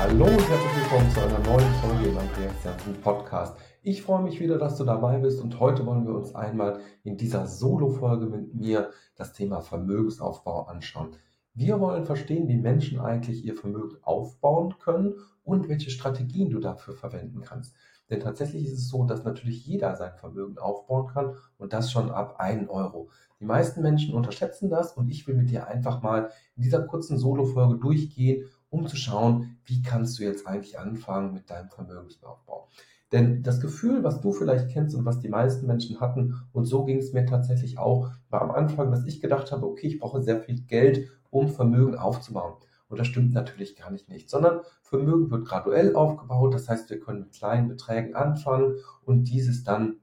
Hallo und herzlich willkommen zu einer neuen Folge im Andreas Janssen Podcast. Ich freue mich wieder, dass du dabei bist und heute wollen wir uns einmal in dieser Solo-Folge mit mir das Thema Vermögensaufbau anschauen. Wir wollen verstehen, wie Menschen eigentlich ihr Vermögen aufbauen können und welche Strategien du dafür verwenden kannst. Denn tatsächlich ist es so, dass natürlich jeder sein Vermögen aufbauen kann und das schon ab 1 Euro. Die meisten Menschen unterschätzen das und ich will mit dir einfach mal in dieser kurzen Solo-Folge durchgehen um zu schauen, wie kannst du jetzt eigentlich anfangen mit deinem Vermögensaufbau. Denn das Gefühl, was du vielleicht kennst und was die meisten Menschen hatten, und so ging es mir tatsächlich auch, war am Anfang, dass ich gedacht habe, okay, ich brauche sehr viel Geld, um Vermögen aufzubauen. Und das stimmt natürlich gar nicht nicht, sondern Vermögen wird graduell aufgebaut. Das heißt, wir können mit kleinen Beträgen anfangen und dieses dann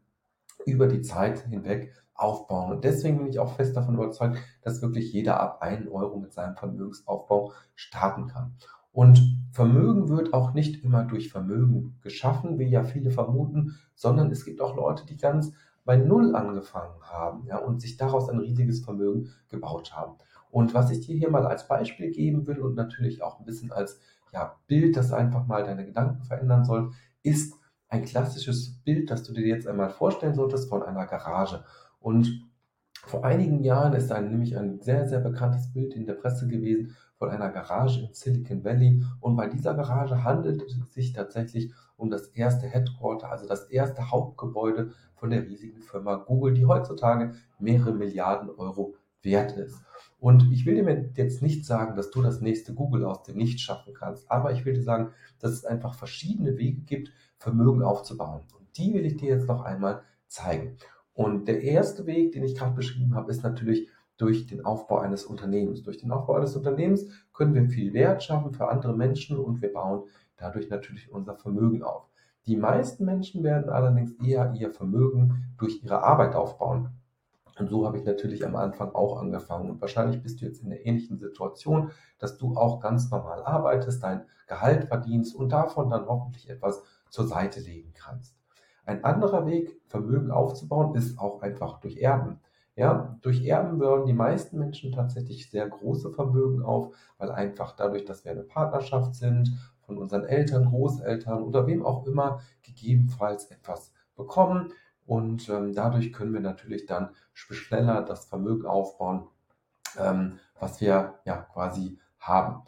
über die Zeit hinweg aufbauen. Und deswegen bin ich auch fest davon überzeugt, dass wirklich jeder ab 1 Euro mit seinem Vermögensaufbau starten kann. Und Vermögen wird auch nicht immer durch Vermögen geschaffen, wie ja viele vermuten, sondern es gibt auch Leute, die ganz bei Null angefangen haben ja, und sich daraus ein riesiges Vermögen gebaut haben. Und was ich dir hier mal als Beispiel geben will und natürlich auch ein bisschen als ja, Bild, das einfach mal deine Gedanken verändern soll, ist ein klassisches Bild, das du dir jetzt einmal vorstellen solltest von einer Garage. Und vor einigen Jahren ist ein, nämlich ein sehr, sehr bekanntes Bild in der Presse gewesen von einer Garage in Silicon Valley. Und bei dieser Garage handelt es sich tatsächlich um das erste Headquarter, also das erste Hauptgebäude von der riesigen Firma Google, die heutzutage mehrere Milliarden Euro wert ist. Und ich will dir jetzt nicht sagen, dass du das nächste Google aus dem Nichts schaffen kannst, aber ich will dir sagen, dass es einfach verschiedene Wege gibt, Vermögen aufzubauen. Und die will ich dir jetzt noch einmal zeigen. Und der erste Weg, den ich gerade beschrieben habe, ist natürlich durch den Aufbau eines Unternehmens. Durch den Aufbau eines Unternehmens können wir viel Wert schaffen für andere Menschen und wir bauen dadurch natürlich unser Vermögen auf. Die meisten Menschen werden allerdings eher ihr Vermögen durch ihre Arbeit aufbauen. Und so habe ich natürlich am Anfang auch angefangen. Und wahrscheinlich bist du jetzt in der ähnlichen Situation, dass du auch ganz normal arbeitest, dein Gehalt verdienst und davon dann hoffentlich etwas zur Seite legen kannst. Ein anderer Weg, Vermögen aufzubauen, ist auch einfach durch Erben. Ja, durch Erben bauen die meisten Menschen tatsächlich sehr große Vermögen auf, weil einfach dadurch, dass wir eine Partnerschaft sind, von unseren Eltern, Großeltern oder wem auch immer gegebenenfalls etwas bekommen. Und ähm, dadurch können wir natürlich dann schneller das Vermögen aufbauen, ähm, was wir ja quasi haben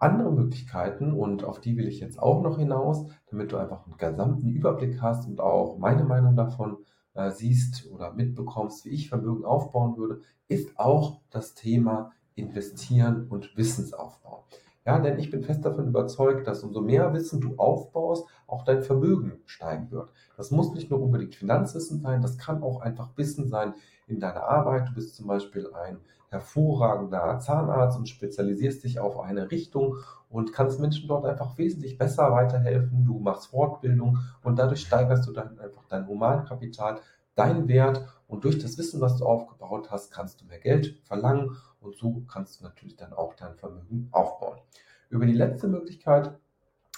andere Möglichkeiten und auf die will ich jetzt auch noch hinaus, damit du einfach einen gesamten Überblick hast und auch meine Meinung davon äh, siehst oder mitbekommst, wie ich Vermögen aufbauen würde, ist auch das Thema Investieren und Wissensaufbau. Ja, denn ich bin fest davon überzeugt, dass umso mehr Wissen du aufbaust, auch dein Vermögen steigen wird. Das muss nicht nur unbedingt Finanzwissen sein, das kann auch einfach Wissen sein in deiner Arbeit. Du bist zum Beispiel ein hervorragender Zahnarzt und spezialisierst dich auf eine Richtung und kannst Menschen dort einfach wesentlich besser weiterhelfen. Du machst Fortbildung und dadurch steigerst du dann einfach dein Humankapital, deinen Wert und durch das Wissen, was du aufgebaut hast, kannst du mehr Geld verlangen und so kannst du natürlich dann auch dein Vermögen aufbauen. Über die letzte Möglichkeit,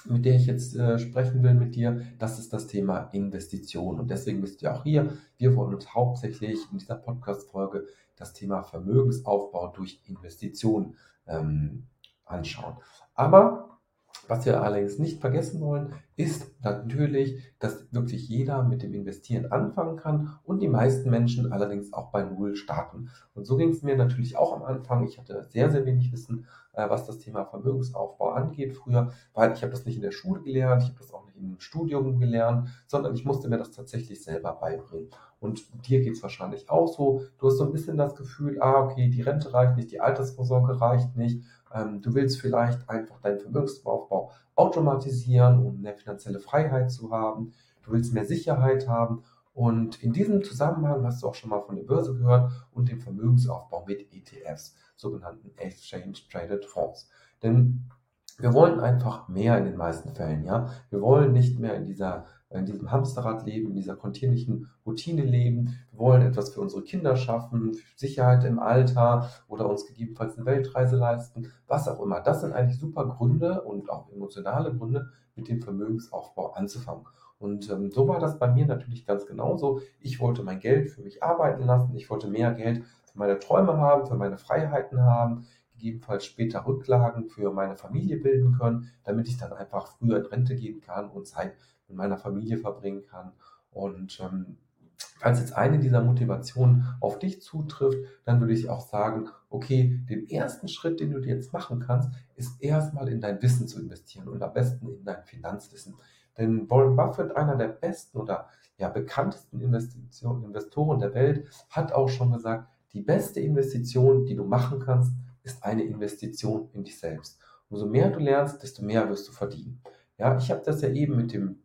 mit der ich jetzt äh, sprechen will mit dir, das ist das Thema Investition. Und deswegen bist du auch hier. Wir wollen uns hauptsächlich in dieser Podcast-Folge das Thema Vermögensaufbau durch Investitionen ähm, anschauen. Aber was wir allerdings nicht vergessen wollen, ist natürlich, dass wirklich jeder mit dem Investieren anfangen kann und die meisten Menschen allerdings auch bei Null starten. Und so ging es mir natürlich auch am Anfang. Ich hatte sehr, sehr wenig Wissen, äh, was das Thema Vermögensaufbau angeht früher, weil ich habe das nicht in der Schule gelernt, ich habe das auch nicht im Studium gelernt, sondern ich musste mir das tatsächlich selber beibringen. Und dir geht es wahrscheinlich auch so. Du hast so ein bisschen das Gefühl, ah, okay, die Rente reicht nicht, die Altersvorsorge reicht nicht ähm, du willst vielleicht einfach deinen Vermögensaufbau automatisieren, um eine finanzielle Freiheit zu haben. Du willst mehr Sicherheit haben. Und in diesem Zusammenhang hast du auch schon mal von der Börse gehört und dem Vermögensaufbau mit ETFs, sogenannten Exchange Traded Fonds. Denn wir wollen einfach mehr in den meisten Fällen, ja. Wir wollen nicht mehr in dieser in diesem Hamsterrad leben, in dieser kontinuierlichen Routine leben. Wir wollen etwas für unsere Kinder schaffen, Sicherheit im Alter oder uns gegebenenfalls eine Weltreise leisten, was auch immer. Das sind eigentlich super Gründe und auch emotionale Gründe, mit dem Vermögensaufbau anzufangen. Und ähm, so war das bei mir natürlich ganz genauso. Ich wollte mein Geld für mich arbeiten lassen. Ich wollte mehr Geld für meine Träume haben, für meine Freiheiten haben gegebenenfalls später Rücklagen für meine Familie bilden können, damit ich dann einfach früher in Rente gehen kann und Zeit mit meiner Familie verbringen kann. Und ähm, falls jetzt eine dieser Motivationen auf dich zutrifft, dann würde ich auch sagen, okay, den ersten Schritt, den du dir jetzt machen kannst, ist erstmal in dein Wissen zu investieren und am besten in dein Finanzwissen. Denn Warren Buffett, einer der besten oder ja, bekanntesten Investoren der Welt, hat auch schon gesagt, die beste Investition, die du machen kannst, ist eine Investition in dich selbst. Umso mehr du lernst, desto mehr wirst du verdienen. Ja, ich habe das ja eben mit dem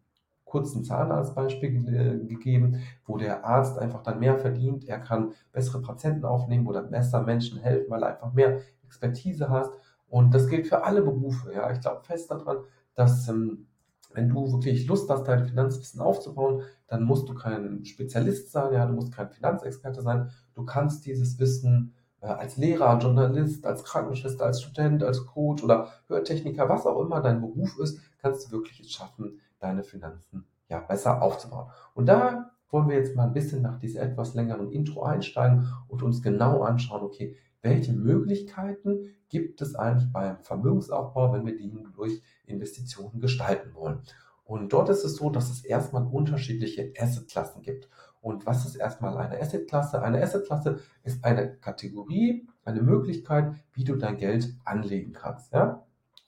kurzen Zahnarztbeispiel äh, gegeben, wo der Arzt einfach dann mehr verdient, er kann bessere Patienten aufnehmen oder besser Menschen helfen, weil er einfach mehr Expertise hast. Und das gilt für alle Berufe. Ja, ich glaube fest daran, dass ähm, wenn du wirklich Lust hast, dein Finanzwissen aufzubauen, dann musst du kein Spezialist sein, ja, du musst kein Finanzexperte sein. Du kannst dieses Wissen äh, als Lehrer, Journalist, als Krankenschwester, als Student, als Coach oder Hörtechniker, was auch immer dein Beruf ist, kannst du wirklich es schaffen, deine Finanzen ja besser aufzubauen. Und da wollen wir jetzt mal ein bisschen nach diesem etwas längeren Intro einsteigen und uns genau anschauen, okay, welche Möglichkeiten gibt es eigentlich beim Vermögensaufbau, wenn wir die durch Investitionen gestalten wollen. Und dort ist es so, dass es erstmal unterschiedliche Assetklassen gibt. Und was ist erstmal eine Assetklasse? Eine Assetklasse ist eine Kategorie, eine Möglichkeit, wie du dein Geld anlegen kannst. Ja?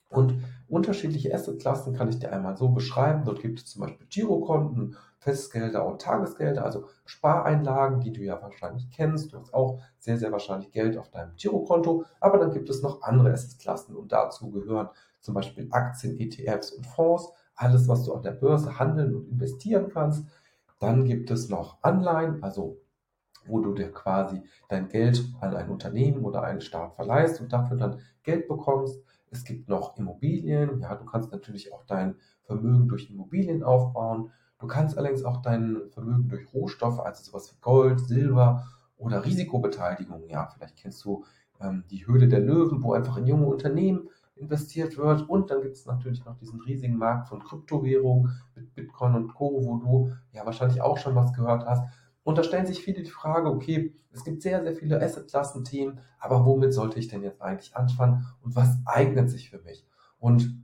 Und unterschiedliche Assetklassen kann ich dir einmal so beschreiben. Dort gibt es zum Beispiel Girokonten, Festgelder und Tagesgelder, also Spareinlagen, die du ja wahrscheinlich kennst. Du hast auch sehr, sehr wahrscheinlich Geld auf deinem Girokonto. Aber dann gibt es noch andere Assetklassen und dazu gehören zum Beispiel Aktien, ETFs und Fonds. Alles, was du an der Börse handeln und investieren kannst. Dann gibt es noch Anleihen, also wo du dir quasi dein Geld an ein Unternehmen oder einen Staat verleihst und dafür dann Geld bekommst. Es gibt noch Immobilien. Ja, du kannst natürlich auch dein Vermögen durch Immobilien aufbauen. Du kannst allerdings auch dein Vermögen durch Rohstoffe, also sowas wie Gold, Silber oder Risikobeteiligung. Ja, vielleicht kennst du ähm, die Höhle der Löwen, wo einfach in junge Unternehmen investiert wird. Und dann gibt es natürlich noch diesen riesigen Markt von Kryptowährungen mit Bitcoin und Co., wo du ja wahrscheinlich auch schon was gehört hast. Und da stellen sich viele die Frage, okay, es gibt sehr, sehr viele Asset-Klassen-Themen, aber womit sollte ich denn jetzt eigentlich anfangen und was eignet sich für mich? Und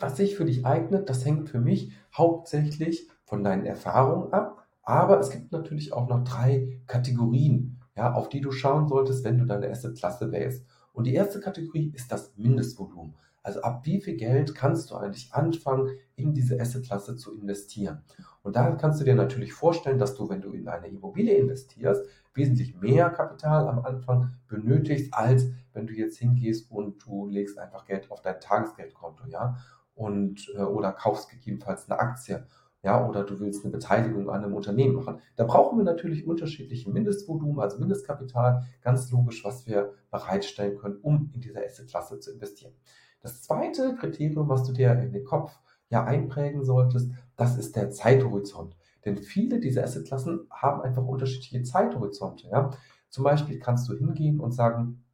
was sich für dich eignet, das hängt für mich hauptsächlich von deinen Erfahrungen ab, aber es gibt natürlich auch noch drei Kategorien, ja, auf die du schauen solltest, wenn du deine Asset-Klasse wählst. Und die erste Kategorie ist das Mindestvolumen. Also ab wie viel Geld kannst du eigentlich anfangen, in diese Assetklasse zu investieren? Und da kannst du dir natürlich vorstellen, dass du, wenn du in eine Immobilie investierst, wesentlich mehr Kapital am Anfang benötigst, als wenn du jetzt hingehst und du legst einfach Geld auf dein Tagesgeldkonto, ja, und äh, oder kaufst gegebenenfalls eine Aktie ja, oder du willst eine Beteiligung an einem Unternehmen machen. Da brauchen wir natürlich unterschiedliche Mindestvolumen, also Mindestkapital, ganz logisch, was wir bereitstellen können, um in diese Assetklasse zu investieren. Das zweite Kriterium, was du dir in den Kopf ja einprägen solltest, das ist der Zeithorizont. Denn viele dieser Assetklassen haben einfach unterschiedliche Zeithorizonte. Ja? Zum Beispiel kannst du hingehen und sagen,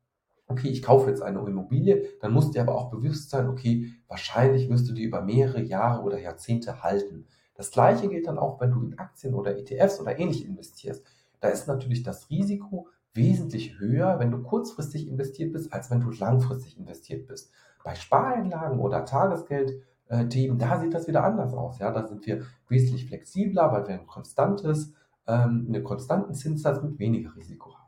okay, ich kaufe jetzt eine Immobilie, dann musst du dir aber auch bewusst sein, okay, wahrscheinlich wirst du die über mehrere Jahre oder Jahrzehnte halten. Das gleiche gilt dann auch, wenn du in Aktien oder ETFs oder ähnlich investierst. Da ist natürlich das Risiko wesentlich höher, wenn du kurzfristig investiert bist, als wenn du langfristig investiert bist. Bei Spareinlagen oder Tagesgeldthemen, da sieht das wieder anders aus. Ja, da sind wir wesentlich flexibler, weil wir ein konstantes, ähm, einen konstanten Zinssatz mit weniger Risiko haben.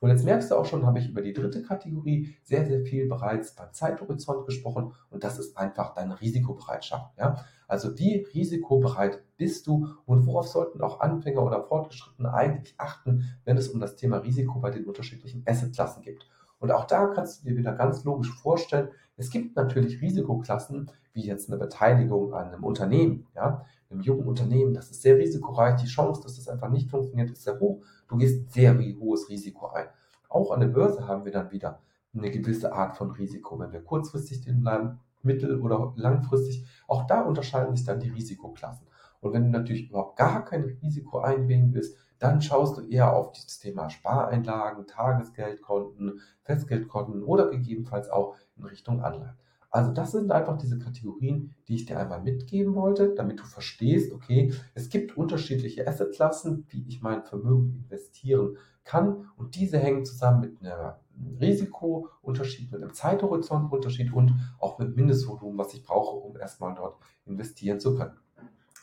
Und jetzt merkst du auch schon, habe ich über die dritte Kategorie sehr, sehr viel bereits beim Zeithorizont gesprochen und das ist einfach deine Risikobereitschaft. Ja? Also wie risikobereit bist du und worauf sollten auch Anfänger oder Fortgeschrittene eigentlich achten, wenn es um das Thema Risiko bei den unterschiedlichen Assetklassen geht. Und auch da kannst du dir wieder ganz logisch vorstellen, es gibt natürlich Risikoklassen, wie jetzt eine Beteiligung an einem Unternehmen, ja, einem jungen Unternehmen, das ist sehr risikoreich, die Chance, dass das einfach nicht funktioniert, ist sehr hoch. Du gehst sehr hohes Risiko ein. Auch an der Börse haben wir dann wieder eine gewisse Art von Risiko. Wenn wir kurzfristig drin bleiben, mittel- oder langfristig. Auch da unterscheiden sich dann die Risikoklassen. Und wenn du natürlich überhaupt gar kein Risiko eingehen willst, dann schaust du eher auf das Thema Spareinlagen, Tagesgeldkonten, Festgeldkonten oder gegebenenfalls auch in Richtung Anleihen. Also das sind einfach diese Kategorien, die ich dir einmal mitgeben wollte, damit du verstehst, okay, es gibt unterschiedliche Assetklassen, wie ich mein Vermögen investieren kann und diese hängen zusammen mit einem Risikounterschied, mit einem Zeithorizontunterschied und auch mit Mindestvolumen, was ich brauche, um erstmal dort investieren zu können.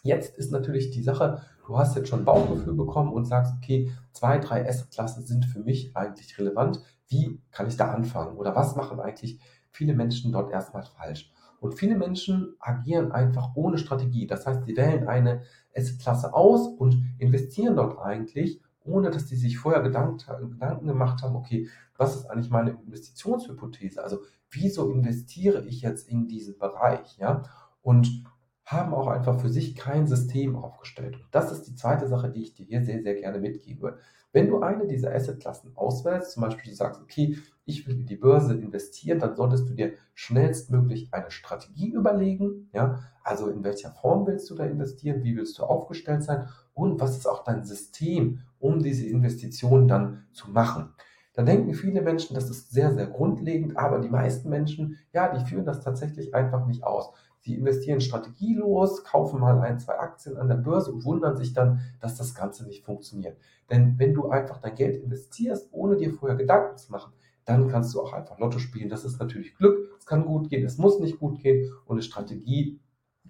Jetzt ist natürlich die Sache, du hast jetzt schon Bauchgefühl bekommen und sagst, okay, zwei, drei Assetklassen sind für mich eigentlich relevant. Wie kann ich da anfangen? Oder was machen eigentlich viele Menschen dort erstmal falsch? Und viele Menschen agieren einfach ohne Strategie. Das heißt, sie wählen eine Assetklasse aus und investieren dort eigentlich, ohne dass sie sich vorher Gedanken, gemacht haben, okay, was ist eigentlich meine Investitionshypothese? Also, wieso investiere ich jetzt in diesen Bereich? Ja? Und haben auch einfach für sich kein System aufgestellt. Und das ist die zweite Sache, die ich dir hier sehr, sehr gerne mitgebe. Wenn du eine dieser Assetklassen auswählst, zum Beispiel du sagst, okay, ich will in die Börse investieren, dann solltest du dir schnellstmöglich eine Strategie überlegen. Ja? Also in welcher Form willst du da investieren, wie willst du aufgestellt sein und was ist auch dein System, um diese Investition dann zu machen. Da denken viele Menschen, das ist sehr, sehr grundlegend, aber die meisten Menschen, ja, die führen das tatsächlich einfach nicht aus. Sie investieren strategielos, kaufen mal ein, zwei Aktien an der Börse und wundern sich dann, dass das Ganze nicht funktioniert. Denn wenn du einfach dein Geld investierst, ohne dir vorher Gedanken zu machen, dann kannst du auch einfach Lotto spielen. Das ist natürlich Glück. Es kann gut gehen, es muss nicht gut gehen. Und eine Strategie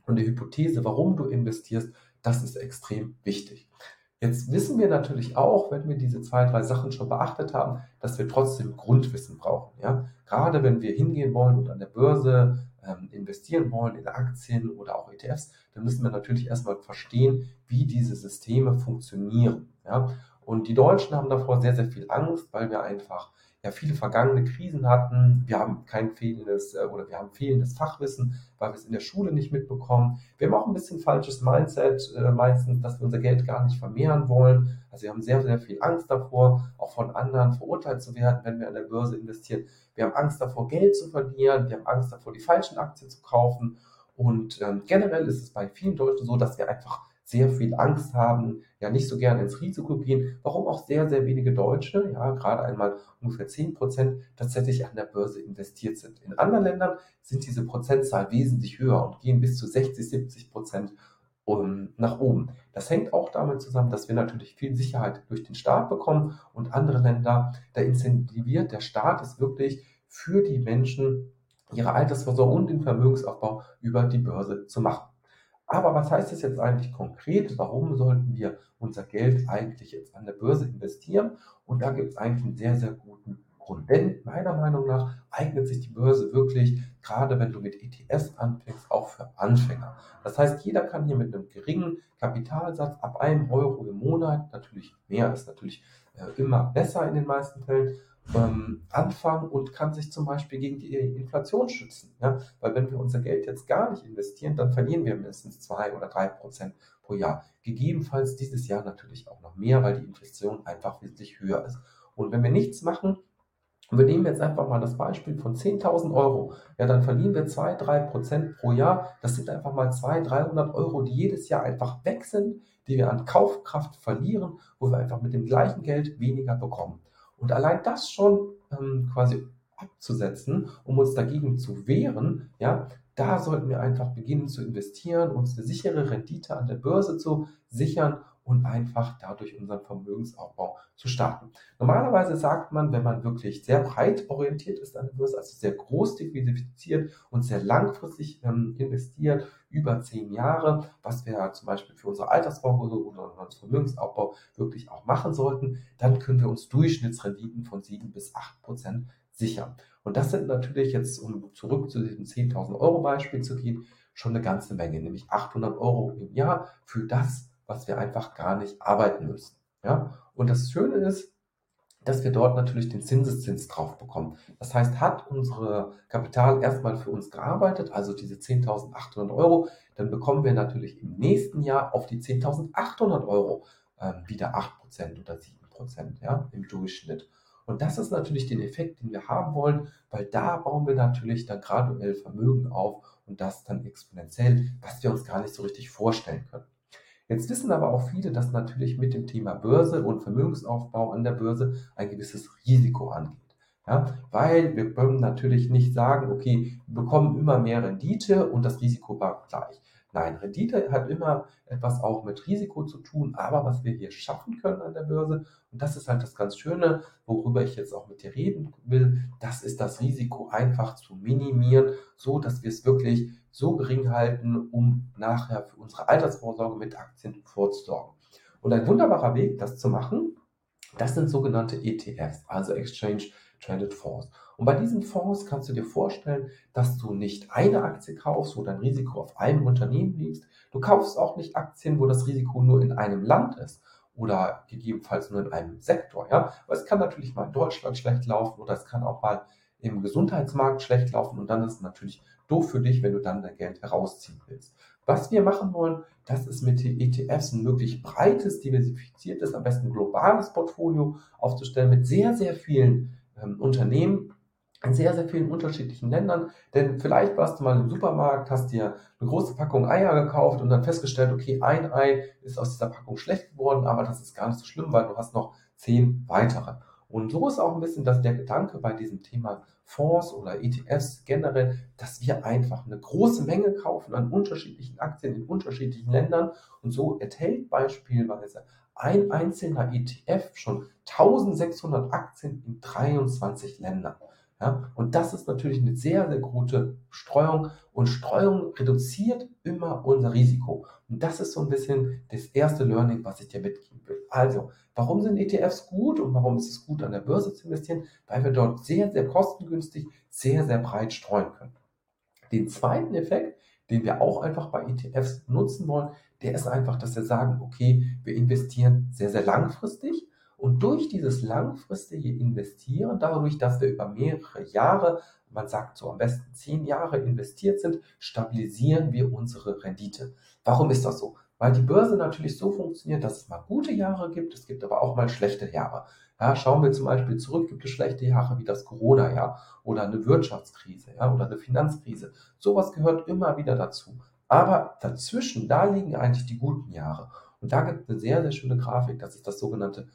und eine Hypothese, warum du investierst, das ist extrem wichtig. Jetzt wissen wir natürlich auch, wenn wir diese zwei, drei Sachen schon beachtet haben, dass wir trotzdem Grundwissen brauchen. Ja? Gerade wenn wir hingehen wollen und an der Börse ähm, investieren wollen in Aktien oder auch ETFs, dann müssen wir natürlich erstmal verstehen, wie diese Systeme funktionieren. Ja? Und die Deutschen haben davor sehr, sehr viel Angst, weil wir einfach ja viele vergangene Krisen hatten. Wir haben kein fehlendes äh, oder wir haben fehlendes Fachwissen, weil wir es in der Schule nicht mitbekommen. Wir haben auch ein bisschen falsches Mindset äh, meistens, dass wir unser Geld gar nicht vermehren wollen. Also wir haben sehr, sehr viel Angst davor, auch von anderen verurteilt zu werden, wenn wir an der Börse investieren. Wir haben Angst davor, Geld zu verlieren. Wir haben Angst davor, die falschen Aktien zu kaufen. Und ähm, generell ist es bei vielen Deutschen so, dass wir einfach sehr viel Angst haben, ja nicht so gerne ins Risiko gehen, warum auch sehr, sehr wenige Deutsche, ja gerade einmal ungefähr 10 Prozent tatsächlich an der Börse investiert sind. In anderen Ländern sind diese Prozentzahl wesentlich höher und gehen bis zu 60, 70 Prozent um, nach oben. Das hängt auch damit zusammen, dass wir natürlich viel Sicherheit durch den Staat bekommen und andere Länder, da incentiviert der Staat es wirklich für die Menschen, ihre Altersvorsorge und den Vermögensaufbau über die Börse zu machen. Aber was heißt das jetzt eigentlich konkret? Warum sollten wir unser Geld eigentlich jetzt an der Börse investieren? Und da gibt es eigentlich einen sehr, sehr guten Denn meiner Meinung nach eignet sich die Börse wirklich, gerade wenn du mit ETS anfängst, auch für Anfänger. Das heißt, jeder kann hier mit einem geringen Kapitalsatz ab einem Euro im Monat, natürlich mehr ist natürlich äh, immer besser in den meisten Fällen, ähm, anfangen und kann sich zum Beispiel gegen die Inflation schützen. Ja? Weil wenn wir unser Geld jetzt gar nicht investieren, dann verlieren wir mindestens zwei oder drei Prozent pro Jahr. Gegebenenfalls dieses Jahr natürlich auch noch mehr, weil die Inflation einfach wesentlich höher ist. Und wenn wir nichts machen, und wir nehmen jetzt einfach mal das Beispiel von 10.000 Euro. Ja, dann verlieren wir 2, 3 Prozent pro Jahr. Das sind einfach mal 200, 300 Euro, die jedes Jahr einfach weg sind, die wir an Kaufkraft verlieren, wo wir einfach mit dem gleichen Geld weniger bekommen. Und allein das schon ähm, quasi abzusetzen, um uns dagegen zu wehren, ja, da sollten wir einfach beginnen zu investieren, uns eine sichere Rendite an der Börse zu sichern und einfach dadurch unseren Vermögensaufbau zu starten. Normalerweise sagt man, wenn man wirklich sehr breit orientiert ist an der Börse, also sehr groß diversifiziert und sehr langfristig ähm, investiert, über zehn Jahre, was wir zum Beispiel für unsere Altersvorsorge oder unseren Vermögensaufbau wirklich auch machen sollten, dann können wir uns Durchschnittsrenditen von sieben bis acht Prozent sichern. Und das sind natürlich jetzt, um zurück zu diesem 10.000 Euro Beispiel zu gehen, schon eine ganze Menge, nämlich 800 Euro im Jahr für das, was wir einfach gar nicht arbeiten müssen. Ja? Und das Schöne ist, dass wir dort natürlich den Zinseszins drauf bekommen. Das heißt, hat unsere Kapital erstmal für uns gearbeitet, also diese 10.800 Euro, dann bekommen wir natürlich im nächsten Jahr auf die 10.800 Euro äh, wieder 8% oder 7% ja, im Durchschnitt. Und das ist natürlich den Effekt, den wir haben wollen, weil da bauen wir natürlich dann graduell Vermögen auf und das dann exponentiell, was wir uns gar nicht so richtig vorstellen können. Jetzt wissen aber auch viele, dass natürlich mit dem Thema Börse und Vermögensaufbau an der Börse ein gewisses Risiko angeht. Ja, weil wir können natürlich nicht sagen, okay, wir bekommen immer mehr Rendite und das Risiko war gleich. Nein, Rendite hat immer etwas auch mit Risiko zu tun, aber was wir hier schaffen können an der Börse, und das ist halt das ganz Schöne, worüber ich jetzt auch mit dir reden will, das ist das Risiko einfach zu minimieren, so dass wir es wirklich so gering halten, um nachher für unsere Altersvorsorge mit Aktien vorzusorgen. Und ein wunderbarer Weg, das zu machen, das sind sogenannte ETFs, also Exchange Traded Fonds. Und bei diesen Fonds kannst du dir vorstellen, dass du nicht eine Aktie kaufst, wo dein Risiko auf einem Unternehmen liegt. Du kaufst auch nicht Aktien, wo das Risiko nur in einem Land ist oder gegebenenfalls nur in einem Sektor. Ja? Aber es kann natürlich mal in Deutschland schlecht laufen oder es kann auch mal im Gesundheitsmarkt schlecht laufen und dann ist es natürlich doof für dich, wenn du dann dein Geld herausziehen willst. Was wir machen wollen, das ist mit ETFs ein möglich breites, diversifiziertes, am besten globales Portfolio aufzustellen mit sehr, sehr vielen ähm, Unternehmen in sehr, sehr vielen unterschiedlichen Ländern. Denn vielleicht warst du mal im Supermarkt, hast dir eine große Packung Eier gekauft und dann festgestellt, okay, ein Ei ist aus dieser Packung schlecht geworden, aber das ist gar nicht so schlimm, weil du hast noch zehn weitere. Und so ist auch ein bisschen das, der Gedanke bei diesem Thema Fonds oder ETFs generell, dass wir einfach eine große Menge kaufen an unterschiedlichen Aktien in unterschiedlichen Ländern. Und so enthält beispielsweise ein einzelner ETF schon 1600 Aktien in 23 Ländern. Ja, und das ist natürlich eine sehr, sehr gute Streuung. Und Streuung reduziert immer unser Risiko. Und das ist so ein bisschen das erste Learning, was ich dir mitgeben will. Also, warum sind ETFs gut und warum ist es gut, an der Börse zu investieren? Weil wir dort sehr, sehr kostengünstig, sehr, sehr breit streuen können. Den zweiten Effekt, den wir auch einfach bei ETFs nutzen wollen, der ist einfach, dass wir sagen, okay, wir investieren sehr, sehr langfristig und durch dieses langfristige Investieren, dadurch, dass wir über mehrere Jahre, man sagt so am besten zehn Jahre investiert sind, stabilisieren wir unsere Rendite. Warum ist das so? Weil die Börse natürlich so funktioniert, dass es mal gute Jahre gibt, es gibt aber auch mal schlechte Jahre. Ja, schauen wir zum Beispiel zurück, gibt es schlechte Jahre wie das Corona-Jahr oder eine Wirtschaftskrise ja, oder eine Finanzkrise. Sowas gehört immer wieder dazu. Aber dazwischen, da liegen eigentlich die guten Jahre. Und da gibt es eine sehr, sehr schöne Grafik, das ist das sogenannte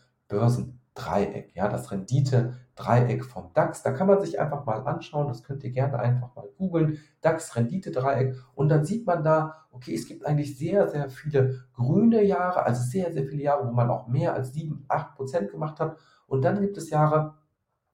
Börsendreieck, ja, das Rendite-Dreieck vom DAX. Da kann man sich einfach mal anschauen, das könnt ihr gerne einfach mal googeln, DAX-Rendite-Dreieck und dann sieht man da, okay, es gibt eigentlich sehr, sehr viele grüne Jahre, also sehr, sehr viele Jahre, wo man auch mehr als 7, 8 Prozent gemacht hat. Und dann gibt es Jahre,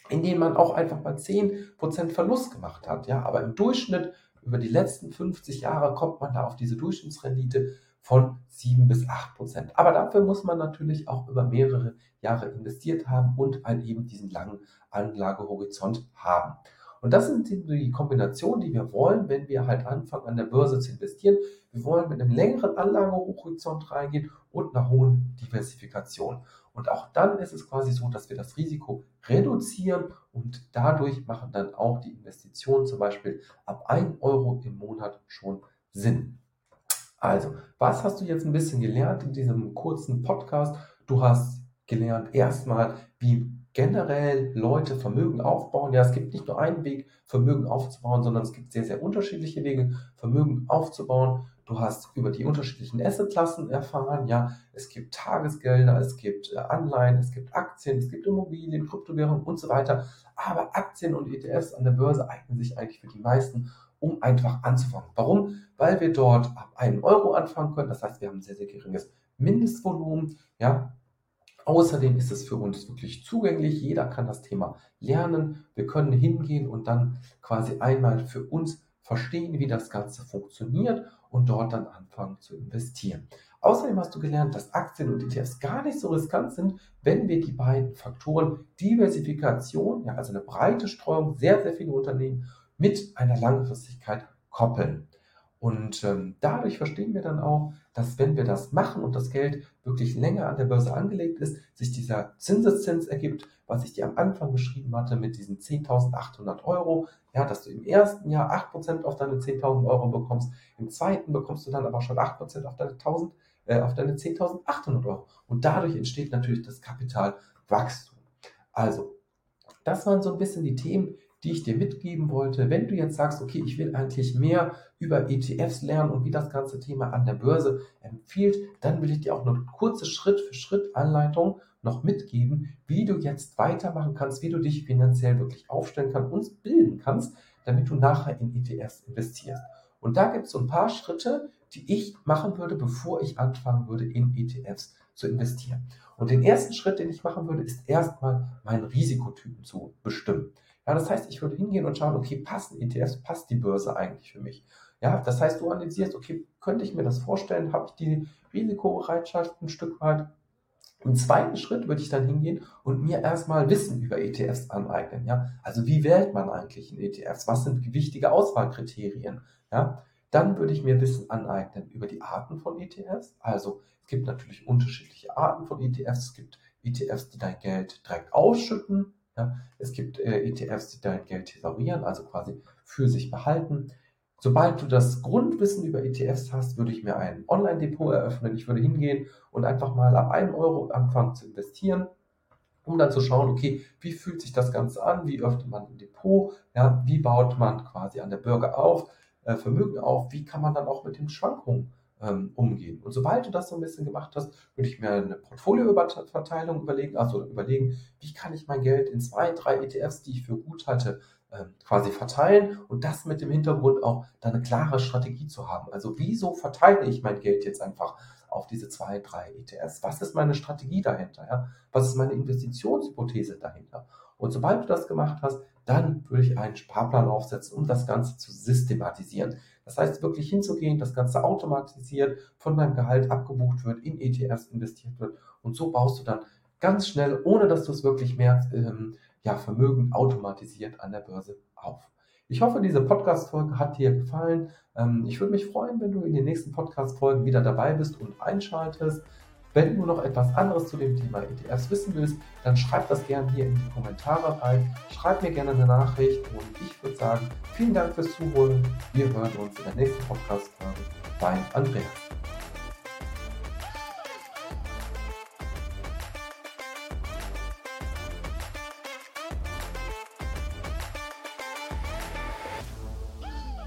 in denen man auch einfach mal 10 Prozent Verlust gemacht hat, ja, aber im Durchschnitt über die letzten 50 Jahre kommt man da auf diese Durchschnittsrendite von 7 bis 8 Prozent. Aber dafür muss man natürlich auch über mehrere Jahre investiert haben und halt eben diesen langen Anlagehorizont haben. Und das sind die Kombinationen, die wir wollen, wenn wir halt anfangen, an der Börse zu investieren. Wir wollen mit einem längeren Anlagehorizont reingehen und einer hohen Diversifikation. Und auch dann ist es quasi so, dass wir das Risiko reduzieren und dadurch machen dann auch die Investitionen zum Beispiel ab 1 Euro im Monat schon Sinn. Also, was hast du jetzt ein bisschen gelernt in diesem kurzen Podcast? Du hast gelernt erstmal, wie generell Leute Vermögen aufbauen. Ja, es gibt nicht nur einen Weg, Vermögen aufzubauen, sondern es gibt sehr, sehr unterschiedliche Wege, Vermögen aufzubauen. Du hast über die unterschiedlichen Assetklassen erfahren. Ja, es gibt Tagesgelder, es gibt äh, Anleihen, es gibt Aktien, es gibt Immobilien, Kryptowährungen und so weiter. Aber Aktien und ETFs an der Börse eignen sich eigentlich für die meisten, um einfach anzufangen. Warum? Weil wir dort ab 1 Euro anfangen können. Das heißt, wir haben ein sehr, sehr geringes Mindestvolumen. Ja, Außerdem ist es für uns wirklich zugänglich. Jeder kann das Thema lernen. Wir können hingehen und dann quasi einmal für uns verstehen, wie das Ganze funktioniert und dort dann anfangen zu investieren. Außerdem hast du gelernt, dass Aktien und ETFs gar nicht so riskant sind, wenn wir die beiden Faktoren Diversifikation, ja, also eine breite Streuung, sehr, sehr viele Unternehmen mit einer Langfristigkeit koppeln. Und ähm, dadurch verstehen wir dann auch, dass wenn wir das machen und das Geld wirklich länger an der Börse angelegt ist, sich dieser Zinseszins ergibt, was ich dir am Anfang beschrieben hatte mit diesen 10.800 Euro, ja, dass du im ersten Jahr 8% auf deine 10.000 Euro bekommst, im zweiten bekommst du dann aber schon 8% auf deine, 1000, äh, auf deine 10.800 Euro. Und dadurch entsteht natürlich das Kapitalwachstum. Also, das waren so ein bisschen die Themen, die ich dir mitgeben wollte. Wenn du jetzt sagst, okay, ich will eigentlich mehr über ETFs lernen und wie das ganze Thema an der Börse empfiehlt, dann will ich dir auch eine kurze Schritt-für-Schritt-Anleitung noch mitgeben, wie du jetzt weitermachen kannst, wie du dich finanziell wirklich aufstellen kannst und bilden kannst, damit du nachher in ETFs investierst. Und da gibt es so ein paar Schritte, die ich machen würde, bevor ich anfangen würde, in ETFs zu investieren. Und den ersten Schritt, den ich machen würde, ist erstmal meinen Risikotypen zu bestimmen. Ja, das heißt, ich würde hingehen und schauen, okay, passen ETFs, passt die Börse eigentlich für mich? Ja, das heißt, du analysierst, okay, könnte ich mir das vorstellen? Habe ich die Risikobereitschaft ein Stück weit? Im zweiten Schritt würde ich dann hingehen und mir erstmal Wissen über ETFs aneignen. Ja? Also wie wählt man eigentlich in ETFs? Was sind wichtige Auswahlkriterien? Ja? Dann würde ich mir Wissen aneignen über die Arten von ETFs. Also es gibt natürlich unterschiedliche Arten von ETFs. Es gibt ETFs, die dein Geld direkt ausschütten. Ja? Es gibt äh, ETFs, die dein Geld thesaurieren, also quasi für sich behalten. Sobald du das Grundwissen über ETFs hast, würde ich mir ein Online-Depot eröffnen. Ich würde hingehen und einfach mal ab 1 Euro anfangen zu investieren, um dann zu schauen, okay, wie fühlt sich das Ganze an? Wie öffnet man ein Depot? Ja, wie baut man quasi an der Bürger auf, äh, Vermögen auf? Wie kann man dann auch mit den Schwankungen ähm, umgehen. Und sobald du das so ein bisschen gemacht hast, würde ich mir eine Portfolioverteilung überlegen, also überlegen, wie kann ich mein Geld in zwei, drei ETFs, die ich für gut halte, ähm, quasi verteilen und das mit dem Hintergrund auch dann eine klare Strategie zu haben. Also wieso verteile ich mein Geld jetzt einfach auf diese zwei, drei ETFs? Was ist meine Strategie dahinter? Ja? Was ist meine Investitionshypothese dahinter? Und sobald du das gemacht hast, dann würde ich einen Sparplan aufsetzen, um das Ganze zu systematisieren. Das heißt, wirklich hinzugehen, das Ganze automatisiert von deinem Gehalt abgebucht wird, in ETFs investiert wird. Und so baust du dann ganz schnell, ohne dass du es wirklich merkst, ähm, ja, Vermögen automatisiert an der Börse auf. Ich hoffe, diese Podcast-Folge hat dir gefallen. Ähm, ich würde mich freuen, wenn du in den nächsten Podcast-Folgen wieder dabei bist und einschaltest. Wenn du noch etwas anderes zu dem Thema ETFs wissen willst, dann schreib das gerne hier in die Kommentare rein. Schreib mir gerne eine Nachricht und ich würde sagen, vielen Dank fürs Zuhören. Wir hören uns in der nächsten Podcast-Folge. Dein Andreas.